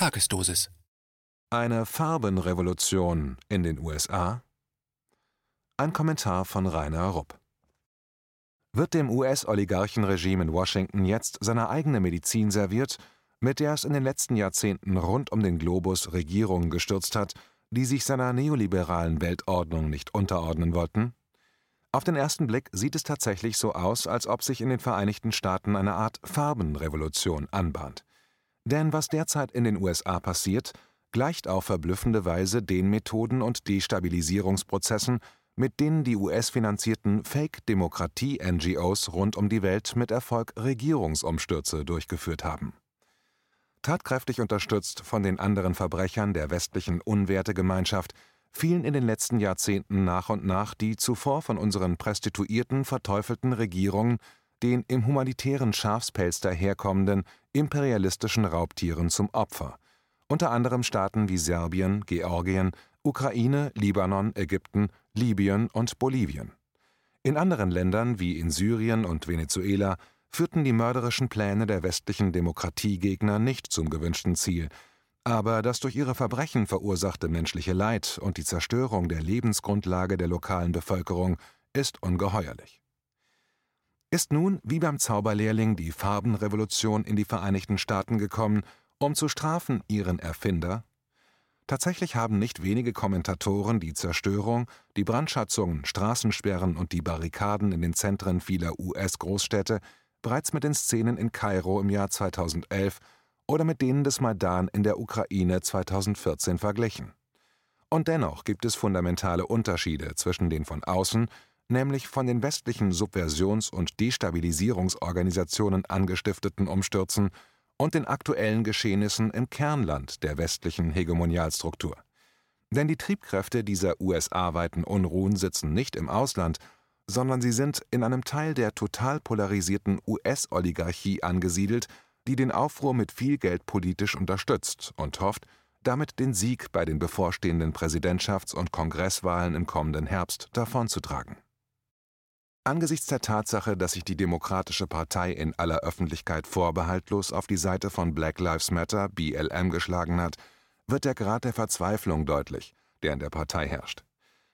Tagesdosis. Eine Farbenrevolution in den USA? Ein Kommentar von Rainer Rupp. Wird dem US-Oligarchenregime in Washington jetzt seine eigene Medizin serviert, mit der es in den letzten Jahrzehnten rund um den Globus Regierungen gestürzt hat, die sich seiner neoliberalen Weltordnung nicht unterordnen wollten? Auf den ersten Blick sieht es tatsächlich so aus, als ob sich in den Vereinigten Staaten eine Art Farbenrevolution anbahnt. Denn was derzeit in den USA passiert, gleicht auf verblüffende Weise den Methoden und Destabilisierungsprozessen, mit denen die US-finanzierten Fake-Demokratie-NGOs rund um die Welt mit Erfolg Regierungsumstürze durchgeführt haben. Tatkräftig unterstützt von den anderen Verbrechern der westlichen Unwertegemeinschaft fielen in den letzten Jahrzehnten nach und nach die zuvor von unseren Prostituierten verteufelten Regierungen den im humanitären Schafspelz daherkommenden imperialistischen Raubtieren zum Opfer, unter anderem Staaten wie Serbien, Georgien, Ukraine, Libanon, Ägypten, Libyen und Bolivien. In anderen Ländern wie in Syrien und Venezuela führten die mörderischen Pläne der westlichen Demokratiegegner nicht zum gewünschten Ziel, aber das durch ihre Verbrechen verursachte menschliche Leid und die Zerstörung der Lebensgrundlage der lokalen Bevölkerung ist ungeheuerlich. Ist nun, wie beim Zauberlehrling, die Farbenrevolution in die Vereinigten Staaten gekommen, um zu strafen ihren Erfinder? Tatsächlich haben nicht wenige Kommentatoren die Zerstörung, die Brandschatzungen, Straßensperren und die Barrikaden in den Zentren vieler US-Großstädte bereits mit den Szenen in Kairo im Jahr 2011 oder mit denen des Maidan in der Ukraine 2014 verglichen. Und dennoch gibt es fundamentale Unterschiede zwischen den von außen nämlich von den westlichen Subversions- und Destabilisierungsorganisationen angestifteten Umstürzen und den aktuellen Geschehnissen im Kernland der westlichen Hegemonialstruktur. Denn die Triebkräfte dieser USA-weiten Unruhen sitzen nicht im Ausland, sondern sie sind in einem Teil der total polarisierten US-Oligarchie angesiedelt, die den Aufruhr mit viel Geld politisch unterstützt und hofft, damit den Sieg bei den bevorstehenden Präsidentschafts- und Kongresswahlen im kommenden Herbst davonzutragen Angesichts der Tatsache, dass sich die Demokratische Partei in aller Öffentlichkeit vorbehaltlos auf die Seite von Black Lives Matter (BLM) geschlagen hat, wird der Grad der Verzweiflung deutlich, der in der Partei herrscht.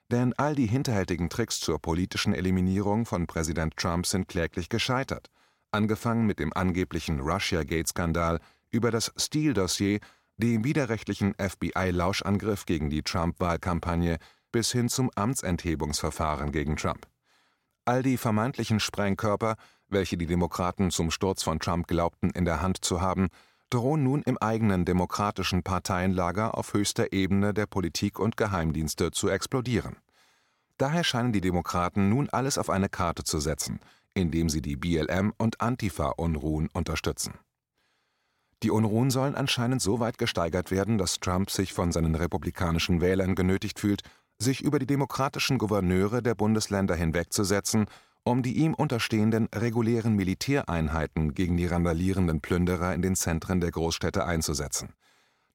Denn all die hinterhältigen Tricks zur politischen Eliminierung von Präsident Trump sind kläglich gescheitert, angefangen mit dem angeblichen Russiagate-Skandal über das Steele-Dossier, dem widerrechtlichen FBI-Lauschangriff gegen die Trump-Wahlkampagne bis hin zum Amtsenthebungsverfahren gegen Trump All die vermeintlichen Sprengkörper, welche die Demokraten zum Sturz von Trump glaubten in der Hand zu haben, drohen nun im eigenen demokratischen Parteienlager auf höchster Ebene der Politik und Geheimdienste zu explodieren. Daher scheinen die Demokraten nun alles auf eine Karte zu setzen, indem sie die BLM und Antifa-Unruhen unterstützen. Die Unruhen sollen anscheinend so weit gesteigert werden, dass Trump sich von seinen republikanischen Wählern genötigt fühlt, sich über die demokratischen Gouverneure der Bundesländer hinwegzusetzen, um die ihm unterstehenden regulären Militäreinheiten gegen die randalierenden Plünderer in den Zentren der Großstädte einzusetzen.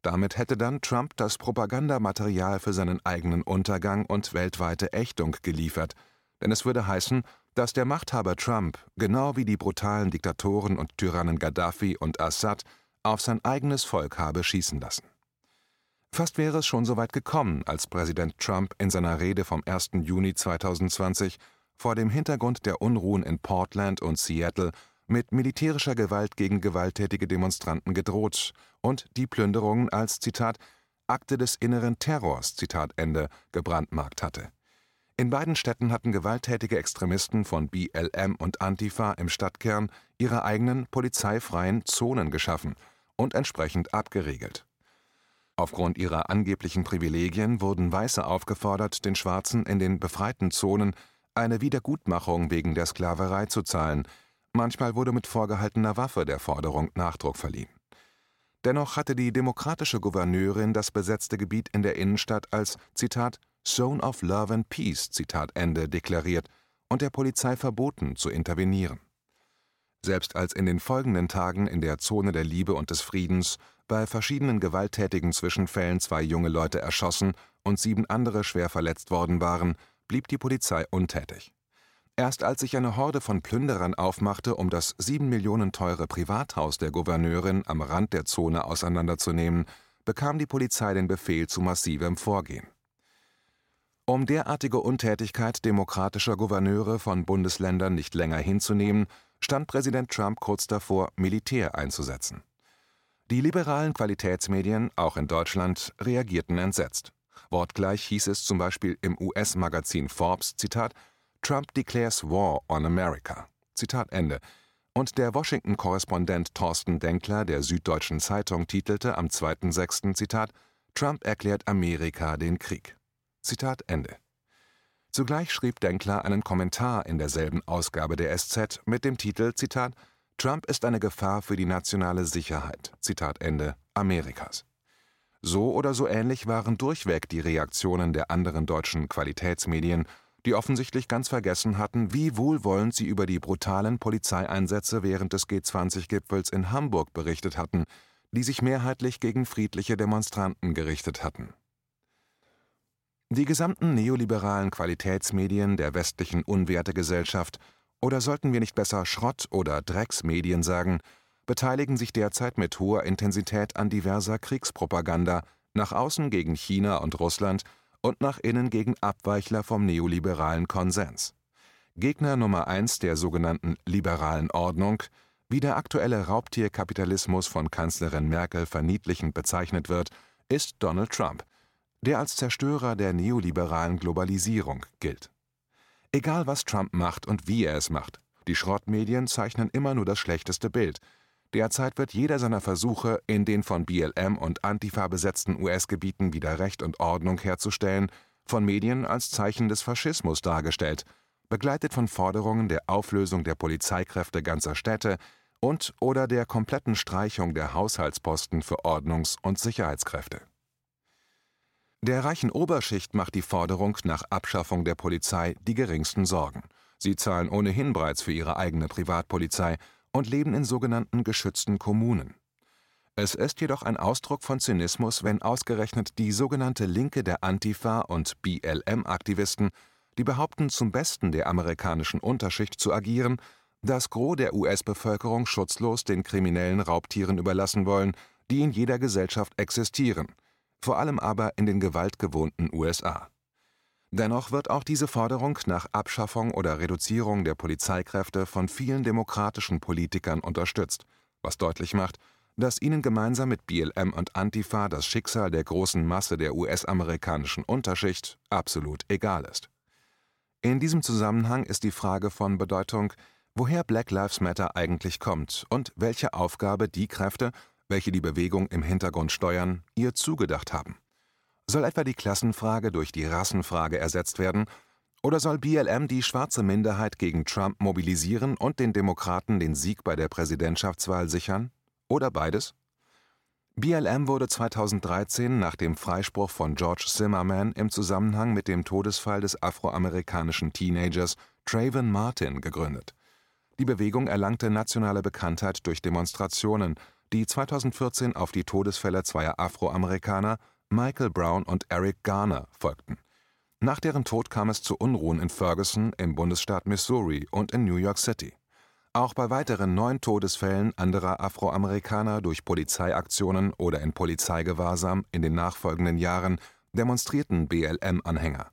Damit hätte dann Trump das Propagandamaterial für seinen eigenen Untergang und weltweite Ächtung geliefert, denn es würde heißen, dass der Machthaber Trump, genau wie die brutalen Diktatoren und Tyrannen Gaddafi und Assad, auf sein eigenes Volk habe schießen lassen Fast wäre es schon so weit gekommen, als Präsident Trump in seiner Rede vom 1. Juni 2020 vor dem Hintergrund der Unruhen in Portland und Seattle mit militärischer Gewalt gegen gewalttätige Demonstranten gedroht und die Plünderungen als Zitat Akte des inneren Terrors Zitat Ende gebrandmarkt hatte. In beiden Städten hatten gewalttätige Extremisten von BLM und Antifa im Stadtkern ihre eigenen polizeifreien Zonen geschaffen und entsprechend abgeriegelt Aufgrund ihrer angeblichen Privilegien wurden Weiße aufgefordert, den Schwarzen in den befreiten Zonen eine Wiedergutmachung wegen der Sklaverei zu zahlen, manchmal wurde mit vorgehaltener Waffe der Forderung Nachdruck verliehen. Dennoch hatte die demokratische Gouverneurin das besetzte Gebiet in der Innenstadt als Zitat Zone of Love and Peace Zitat Ende deklariert und der Polizei verboten zu intervenieren. Selbst als in den folgenden Tagen in der Zone der Liebe und des Friedens bei verschiedenen gewalttätigen Zwischenfällen zwei junge Leute erschossen und sieben andere schwer verletzt worden waren, blieb die Polizei untätig. Erst als sich eine Horde von Plünderern aufmachte, um das sieben Millionen teure Privathaus der Gouverneurin am Rand der Zone auseinanderzunehmen, bekam die Polizei den Befehl zu massivem Vorgehen. Um derartige Untätigkeit demokratischer Gouverneure von Bundesländern nicht länger hinzunehmen, stand Präsident Trump kurz davor, Militär einzusetzen. Die liberalen Qualitätsmedien, auch in Deutschland, reagierten entsetzt. Wortgleich hieß es zum Beispiel im US-Magazin Forbes, Zitat, Trump declares war on America. Zitat Ende. Und der Washington-Korrespondent Thorsten Denkler der Süddeutschen Zeitung titelte am 2.6. Zitat Trump erklärt Amerika den Krieg. Zitat Ende. Zugleich schrieb Denkler einen Kommentar in derselben Ausgabe der SZ mit dem Titel Trump ist eine Gefahr für die nationale Sicherheit Amerikas. So oder so ähnlich waren durchweg die Reaktionen der anderen deutschen Qualitätsmedien die offensichtlich ganz vergessen hatten, wie wohlwollend sie über die brutalen Polizeieinsätze während des G20-Gipfels in Hamburg berichtet hatten, die sich mehrheitlich gegen friedliche Demonstranten gerichtet hatten. Die gesamten neoliberalen Qualitätsmedien der westlichen Unwertegesellschaft, oder sollten wir nicht besser Schrott- oder Drecksmedien sagen, beteiligen sich derzeit mit hoher Intensität an diverser Kriegspropaganda, nach außen gegen China und Russland und nach innen gegen Abweichler vom neoliberalen Konsens. Gegner Nummer eins der sogenannten liberalen Ordnung, wie der aktuelle Raubtierkapitalismus von Kanzlerin Merkel verniedlichend bezeichnet wird, ist Donald Trump, der als Zerstörer der neoliberalen Globalisierung gilt. Egal was Trump macht und wie er es macht, die Schrottmedien zeichnen immer nur das schlechteste Bild, Derzeit wird jeder seiner Versuche, in den von BLM und Antifa besetzten US-Gebieten wieder Recht und Ordnung herzustellen, von Medien als Zeichen des Faschismus dargestellt, begleitet von Forderungen der Auflösung der Polizeikräfte ganzer Städte und oder der kompletten Streichung der Haushaltsposten für Ordnungs- und Sicherheitskräfte. Der reichen Oberschicht macht die Forderung nach Abschaffung der Polizei die geringsten Sorgen. Sie zahlen ohnehin bereits für ihre eigene Privatpolizei und leben in sogenannten geschützten Kommunen. Es ist jedoch ein Ausdruck von Zynismus, wenn ausgerechnet die sogenannte Linke der Antifa und BLM-Aktivisten, die behaupten, zum Besten der amerikanischen Unterschicht zu agieren, das Gros der US-Bevölkerung schutzlos den kriminellen Raubtieren überlassen wollen, die in jeder Gesellschaft existieren, vor allem aber in den gewaltgewohnten USA. Dennoch wird auch diese Forderung nach Abschaffung oder Reduzierung der Polizeikräfte von vielen demokratischen Politikern unterstützt, was deutlich macht, dass ihnen gemeinsam mit BLM und Antifa das Schicksal der großen Masse der US-amerikanischen Unterschicht absolut egal ist. In diesem Zusammenhang ist die Frage von Bedeutung, woher Black Lives Matter eigentlich kommt und welche Aufgabe die Kräfte, welche die Bewegung im Hintergrund steuern, ihr zugedacht haben. Soll etwa die Klassenfrage durch die Rassenfrage ersetzt werden? Oder soll BLM die schwarze Minderheit gegen Trump mobilisieren und den Demokraten den Sieg bei der Präsidentschaftswahl sichern? Oder beides? BLM wurde 2013 nach dem Freispruch von George Zimmerman im Zusammenhang mit dem Todesfall des afroamerikanischen Teenagers Trayvon Martin gegründet. Die Bewegung erlangte nationale Bekanntheit durch Demonstrationen, die 2014 auf die Todesfälle zweier Afroamerikaner Michael Brown und Eric Garner folgten. Nach deren Tod kam es zu Unruhen in Ferguson im Bundesstaat Missouri und in New York City. Auch bei weiteren neun Todesfällen anderer Afroamerikaner durch Polizeiaktionen oder in Polizeigewahrsam in den nachfolgenden Jahren demonstrierten BLM-Anhänger.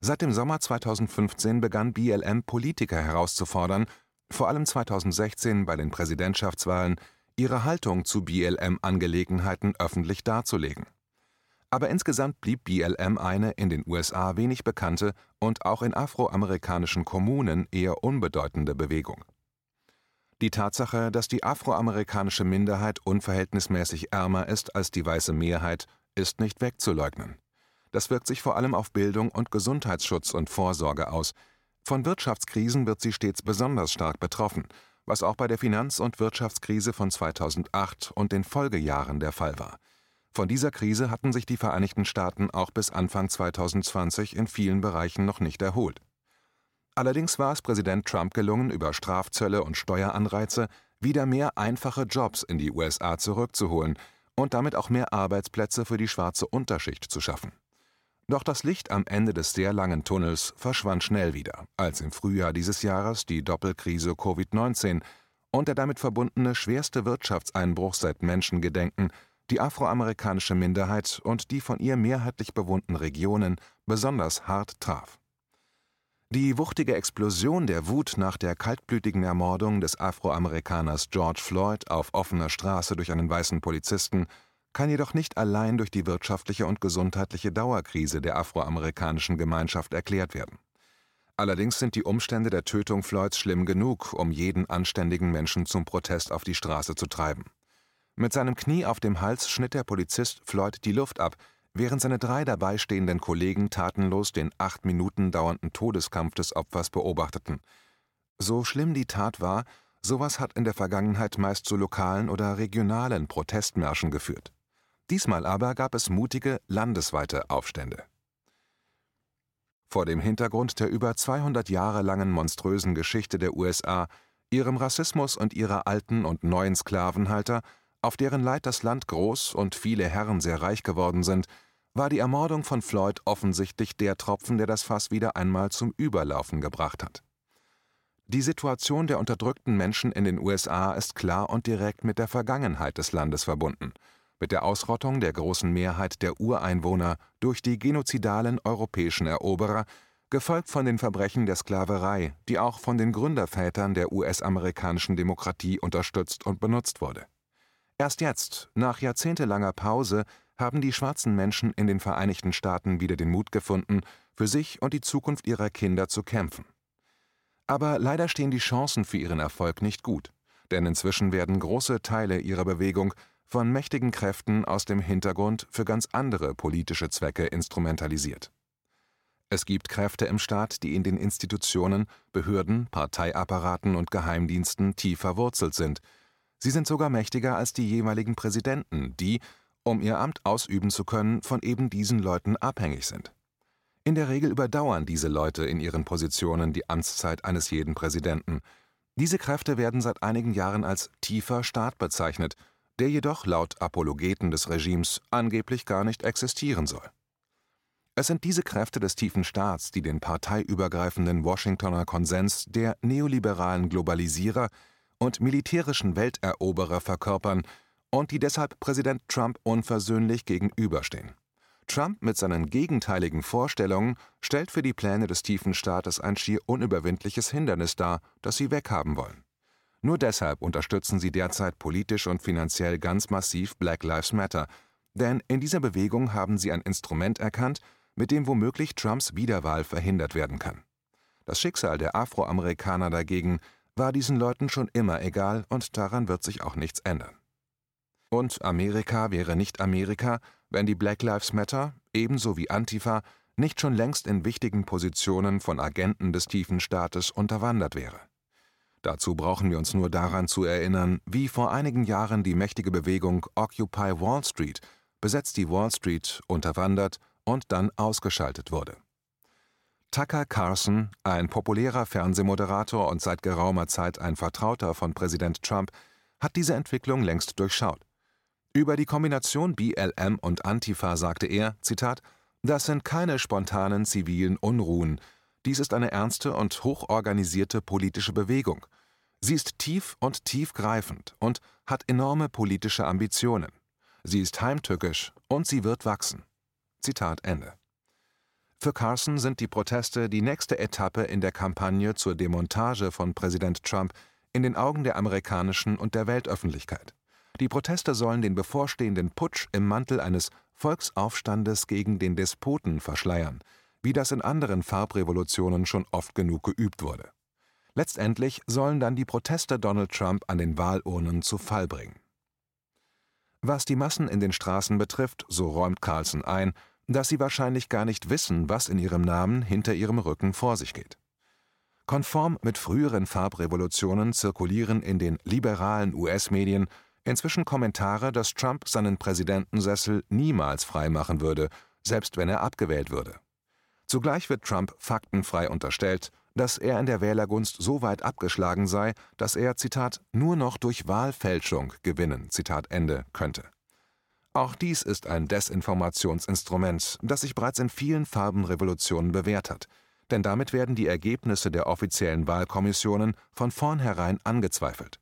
Seit dem Sommer 2015 begann BLM Politiker herauszufordern, vor allem 2016 bei den Präsidentschaftswahlen, ihre Haltung zu BLM-Angelegenheiten öffentlich darzulegen aber insgesamt blieb BLM eine in den USA wenig bekannte und auch in afroamerikanischen Kommunen eher unbedeutende Bewegung. Die Tatsache, dass die afroamerikanische Minderheit unverhältnismäßig ärmer ist als die weiße Mehrheit, ist nicht wegzuleugnen. Das wirkt sich vor allem auf Bildung und Gesundheitsschutz und Vorsorge aus. Von Wirtschaftskrisen wird sie stets besonders stark betroffen, was auch bei der Finanz- und Wirtschaftskrise von 2008 und den Folgejahren der Fall war von dieser Krise hatten sich die Vereinigten Staaten auch bis Anfang 2020 in vielen Bereichen noch nicht erholt. Allerdings war es Präsident Trump gelungen, über Strafzölle und Steueranreize wieder mehr einfache Jobs in die USA zurückzuholen und damit auch mehr Arbeitsplätze für die schwarze Unterschicht zu schaffen. Doch das Licht am Ende des sehr langen Tunnels verschwand schnell wieder, als im Frühjahr dieses Jahres die Doppelkrise Covid-19 und der damit verbundene schwerste Wirtschaftseinbruch seit Menschengedenken die afroamerikanische Minderheit und die von ihr mehrheitlich bewohnten Regionen besonders hart traf. Die wuchtige Explosion der Wut nach der kaltblütigen Ermordung des Afroamerikaners George Floyd auf offener Straße durch einen weißen Polizisten kann jedoch nicht allein durch die wirtschaftliche und gesundheitliche Dauerkrise der afroamerikanischen Gemeinschaft erklärt werden. Allerdings sind die Umstände der Tötung Floyds schlimm genug, um jeden anständigen Menschen zum Protest auf die Straße zu treiben. Mit seinem Knie auf dem Hals schnitt der Polizist Floyd die Luft ab, während seine drei dabeistehenden Kollegen tatenlos den acht Minuten dauernden Todeskampf des Opfers beobachteten. So schlimm die Tat war, sowas hat in der Vergangenheit meist zu lokalen oder regionalen Protestmärschen geführt. Diesmal aber gab es mutige landesweite Aufstände. Vor dem Hintergrund der über 200 Jahre langen monströsen Geschichte der USA, ihrem Rassismus und ihrer alten und neuen Sklavenhalter, auf deren Leid das Land groß und viele Herren sehr reich geworden sind, war die Ermordung von Floyd offensichtlich der Tropfen, der das Fass wieder einmal zum Überlaufen gebracht hat. Die Situation der unterdrückten Menschen in den USA ist klar und direkt mit der Vergangenheit des Landes verbunden, mit der Ausrottung der großen Mehrheit der Ureinwohner durch die genozidalen europäischen Eroberer, gefolgt von den Verbrechen der Sklaverei, die auch von den Gründervätern der US-amerikanischen Demokratie unterstützt und benutzt wurde. Erst jetzt, nach jahrzehntelanger Pause, haben die schwarzen Menschen in den Vereinigten Staaten wieder den Mut gefunden, für sich und die Zukunft ihrer Kinder zu kämpfen. Aber leider stehen die Chancen für ihren Erfolg nicht gut, denn inzwischen werden große Teile ihrer Bewegung von mächtigen Kräften aus dem Hintergrund für ganz andere politische Zwecke instrumentalisiert. Es gibt Kräfte im Staat, die in den Institutionen, Behörden, Parteiapparaten und Geheimdiensten tief verwurzelt sind. Sie sind sogar mächtiger als die jeweiligen Präsidenten, die, um ihr Amt ausüben zu können, von eben diesen Leuten abhängig sind. In der Regel überdauern diese Leute in ihren Positionen die Amtszeit eines jeden Präsidenten. Diese Kräfte werden seit einigen Jahren als tiefer Staat bezeichnet, der jedoch laut Apologeten des Regimes angeblich gar nicht existieren soll. Es sind diese Kräfte des tiefen Staats, die den parteiübergreifenden Washingtoner Konsens der neoliberalen Globalisierer und militärischen Welteroberer verkörpern und die deshalb Präsident Trump unversöhnlich gegenüberstehen. Trump mit seinen gegenteiligen Vorstellungen stellt für die Pläne des tiefen Staates ein schier unüberwindliches Hindernis dar, das sie weghaben wollen. Nur deshalb unterstützen sie derzeit politisch und finanziell ganz massiv Black Lives Matter, denn in dieser Bewegung haben sie ein Instrument erkannt, mit dem womöglich Trumps Wiederwahl verhindert werden kann. Das Schicksal der Afroamerikaner dagegen war diesen Leuten schon immer egal und daran wird sich auch nichts ändern. Und Amerika wäre nicht Amerika, wenn die Black Lives Matter, ebenso wie Antifa, nicht schon längst in wichtigen Positionen von Agenten des tiefen Staates unterwandert wäre. Dazu brauchen wir uns nur daran zu erinnern, wie vor einigen Jahren die mächtige Bewegung Occupy Wall Street besetzt die Wall Street unterwandert und dann ausgeschaltet wurde. Tucker Carlson, ein populärer Fernsehmoderator und seit geraumer Zeit ein Vertrauter von Präsident Trump, hat diese Entwicklung längst durchschaut. Über die Kombination BLM und Antifa sagte er: Zitat, Das sind keine spontanen zivilen Unruhen. Dies ist eine ernste und hochorganisierte politische Bewegung. Sie ist tief und tiefgreifend und hat enorme politische Ambitionen. Sie ist heimtückisch und sie wird wachsen. Zitat Ende. Für Carson sind die Proteste die nächste Etappe in der Kampagne zur Demontage von Präsident Trump in den Augen der amerikanischen und der Weltöffentlichkeit. Die Proteste sollen den bevorstehenden Putsch im Mantel eines Volksaufstandes gegen den Despoten verschleiern, wie das in anderen Farbrevolutionen schon oft genug geübt wurde. Letztendlich sollen dann die Proteste Donald Trump an den Wahlurnen zu Fall bringen. Was die Massen in den Straßen betrifft, so räumt Carlson ein, dass sie wahrscheinlich gar nicht wissen, was in ihrem Namen hinter ihrem Rücken vor sich geht. Konform mit früheren Farbrevolutionen zirkulieren in den liberalen US-Medien inzwischen Kommentare, dass Trump seinen Präsidentensessel niemals freimachen würde, selbst wenn er abgewählt würde. Zugleich wird Trump faktenfrei unterstellt, dass er in der Wählergunst so weit abgeschlagen sei, dass er, Zitat, nur noch durch Wahlfälschung gewinnen, könnte. Auch dies ist ein Desinformationsinstrument, das sich bereits in vielen Farbenrevolutionen bewährt hat, denn damit werden die Ergebnisse der offiziellen Wahlkommissionen von vornherein angezweifelt.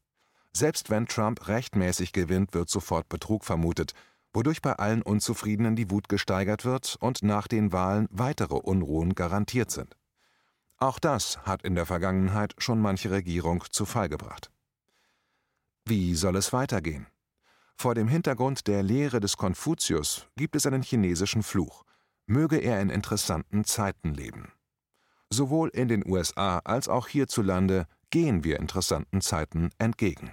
Selbst wenn Trump rechtmäßig gewinnt, wird sofort Betrug vermutet, wodurch bei allen Unzufriedenen die Wut gesteigert wird und nach den Wahlen weitere Unruhen garantiert sind. Auch das hat in der Vergangenheit schon manche Regierung zu Fall gebracht. Wie soll es weitergehen? Vor dem Hintergrund der Lehre des Konfuzius gibt es einen chinesischen Fluch. Möge er in interessanten Zeiten leben. Sowohl in den USA als auch hierzulande gehen wir interessanten Zeiten entgegen.